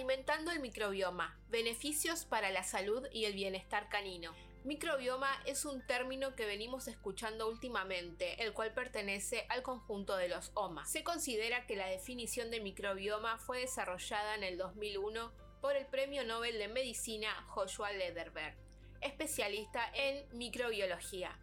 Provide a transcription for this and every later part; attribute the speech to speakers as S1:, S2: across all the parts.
S1: Alimentando el microbioma, beneficios para la salud y el bienestar canino. Microbioma es un término que venimos escuchando últimamente, el cual pertenece al conjunto de los OMA. Se considera que la definición de microbioma fue desarrollada en el 2001 por el Premio Nobel de Medicina Joshua Lederberg, especialista en microbiología.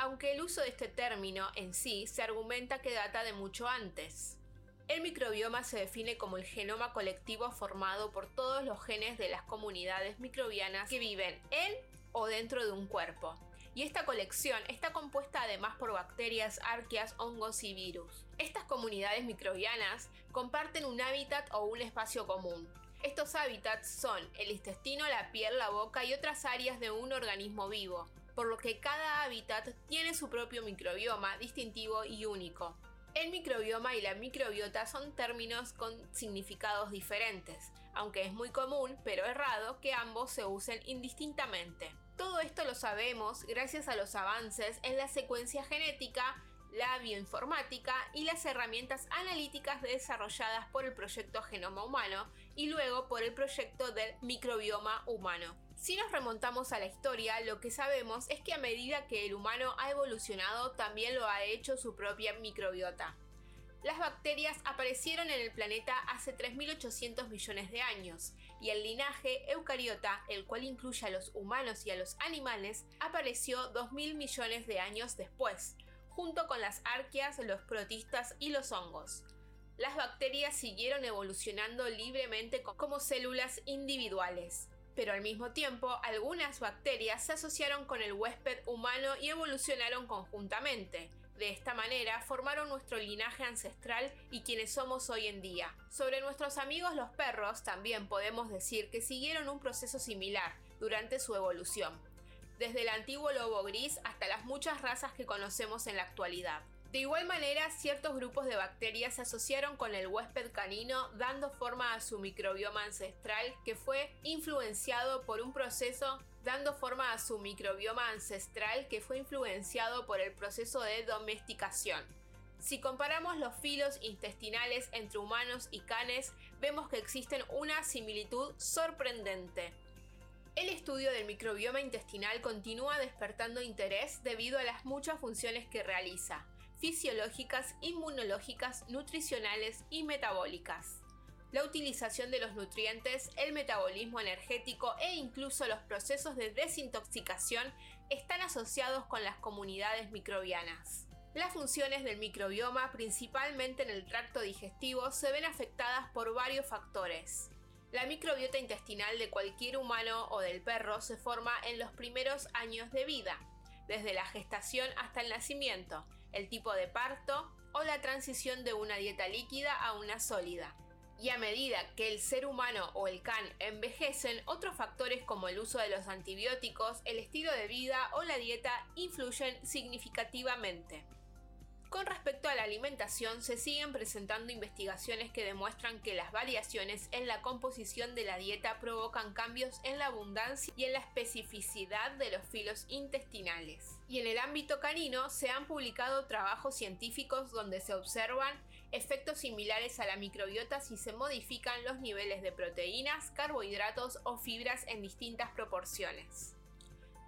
S1: Aunque el uso de este término en sí se argumenta que data de mucho antes. El microbioma se define como el genoma colectivo formado por todos los genes de las comunidades microbianas que viven en o dentro de un cuerpo. Y esta colección está compuesta además por bacterias, arqueas, hongos y virus. Estas comunidades microbianas comparten un hábitat o un espacio común. Estos hábitats son el intestino, la piel, la boca y otras áreas de un organismo vivo, por lo que cada hábitat tiene su propio microbioma distintivo y único. El microbioma y la microbiota son términos con significados diferentes, aunque es muy común, pero errado, que ambos se usen indistintamente. Todo esto lo sabemos gracias a los avances en la secuencia genética, la bioinformática y las herramientas analíticas desarrolladas por el proyecto Genoma Humano y luego por el proyecto del microbioma humano. Si nos remontamos a la historia, lo que sabemos es que a medida que el humano ha evolucionado, también lo ha hecho su propia microbiota. Las bacterias aparecieron en el planeta hace 3.800 millones de años y el linaje eucariota, el cual incluye a los humanos y a los animales, apareció 2.000 millones de años después, junto con las arqueas, los protistas y los hongos. Las bacterias siguieron evolucionando libremente como células individuales, pero al mismo tiempo algunas bacterias se asociaron con el huésped humano y evolucionaron conjuntamente, de esta manera formaron nuestro linaje ancestral y quienes somos hoy en día. Sobre nuestros amigos los perros también podemos decir que siguieron un proceso similar durante su evolución, desde el antiguo lobo gris hasta las muchas razas que conocemos en la actualidad. De igual manera, ciertos grupos de bacterias se asociaron con el huésped canino, dando forma a su microbioma ancestral que fue influenciado por un proceso dando forma a su microbioma ancestral que fue influenciado por el proceso de domesticación. Si comparamos los filos intestinales entre humanos y canes, vemos que existen una similitud sorprendente. El estudio del microbioma intestinal continúa despertando interés debido a las muchas funciones que realiza, fisiológicas, inmunológicas, nutricionales y metabólicas la utilización de los nutrientes, el metabolismo energético e incluso los procesos de desintoxicación están asociados con las comunidades microbianas. Las funciones del microbioma, principalmente en el tracto digestivo, se ven afectadas por varios factores. La microbiota intestinal de cualquier humano o del perro se forma en los primeros años de vida, desde la gestación hasta el nacimiento, el tipo de parto o la transición de una dieta líquida a una sólida. Y a medida que el ser humano o el can envejecen, otros factores como el uso de los antibióticos, el estilo de vida o la dieta influyen significativamente. Con respecto a la alimentación, se siguen presentando investigaciones que demuestran que las variaciones en la composición de la dieta provocan cambios en la abundancia y en la especificidad de los filos intestinales. Y en el ámbito canino se han publicado trabajos científicos donde se observan efectos similares a la microbiota si se modifican los niveles de proteínas, carbohidratos o fibras en distintas proporciones.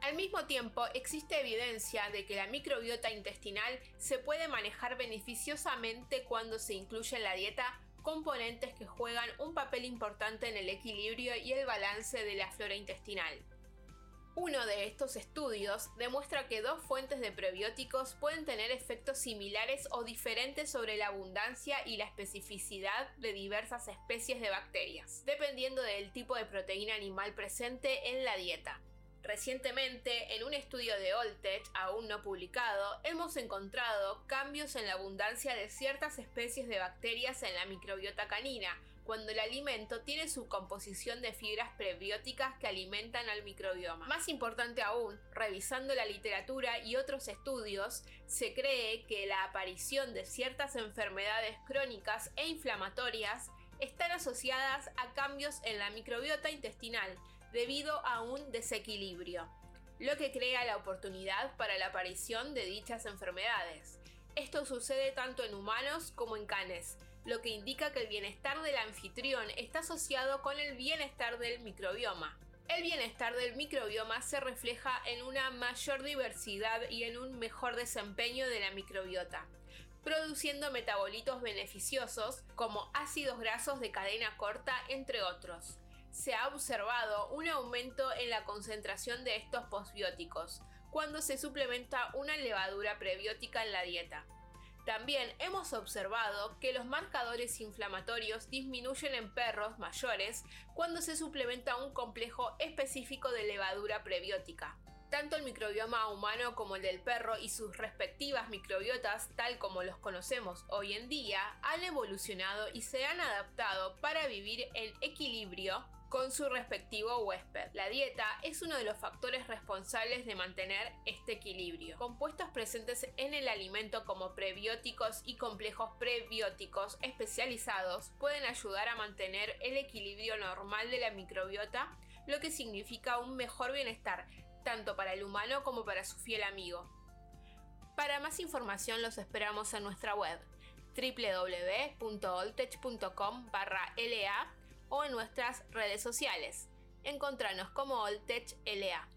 S1: Al mismo tiempo, existe evidencia de que la microbiota intestinal se puede manejar beneficiosamente cuando se incluye en la dieta componentes que juegan un papel importante en el equilibrio y el balance de la flora intestinal. Uno de estos estudios demuestra que dos fuentes de prebióticos pueden tener efectos similares o diferentes sobre la abundancia y la especificidad de diversas especies de bacterias, dependiendo del tipo de proteína animal presente en la dieta. Recientemente, en un estudio de Oltech aún no publicado, hemos encontrado cambios en la abundancia de ciertas especies de bacterias en la microbiota canina, cuando el alimento tiene su composición de fibras prebióticas que alimentan al microbioma. Más importante aún, revisando la literatura y otros estudios, se cree que la aparición de ciertas enfermedades crónicas e inflamatorias están asociadas a cambios en la microbiota intestinal, debido a un desequilibrio, lo que crea la oportunidad para la aparición de dichas enfermedades. Esto sucede tanto en humanos como en canes, lo que indica que el bienestar del anfitrión está asociado con el bienestar del microbioma. El bienestar del microbioma se refleja en una mayor diversidad y en un mejor desempeño de la microbiota, produciendo metabolitos beneficiosos como ácidos grasos de cadena corta, entre otros. Se ha observado un aumento en la concentración de estos postbióticos cuando se suplementa una levadura prebiótica en la dieta. También hemos observado que los marcadores inflamatorios disminuyen en perros mayores cuando se suplementa un complejo específico de levadura prebiótica. Tanto el microbioma humano como el del perro y sus respectivas microbiotas, tal como los conocemos hoy en día, han evolucionado y se han adaptado para vivir en equilibrio con su respectivo huésped. La dieta es uno de los factores responsables de mantener este equilibrio. Compuestos presentes en el alimento como prebióticos y complejos prebióticos especializados pueden ayudar a mantener el equilibrio normal de la microbiota, lo que significa un mejor bienestar tanto para el humano como para su fiel amigo. Para más información los esperamos en nuestra web www.oltech.com/la o en nuestras redes sociales. Encontranos como Oltech LA.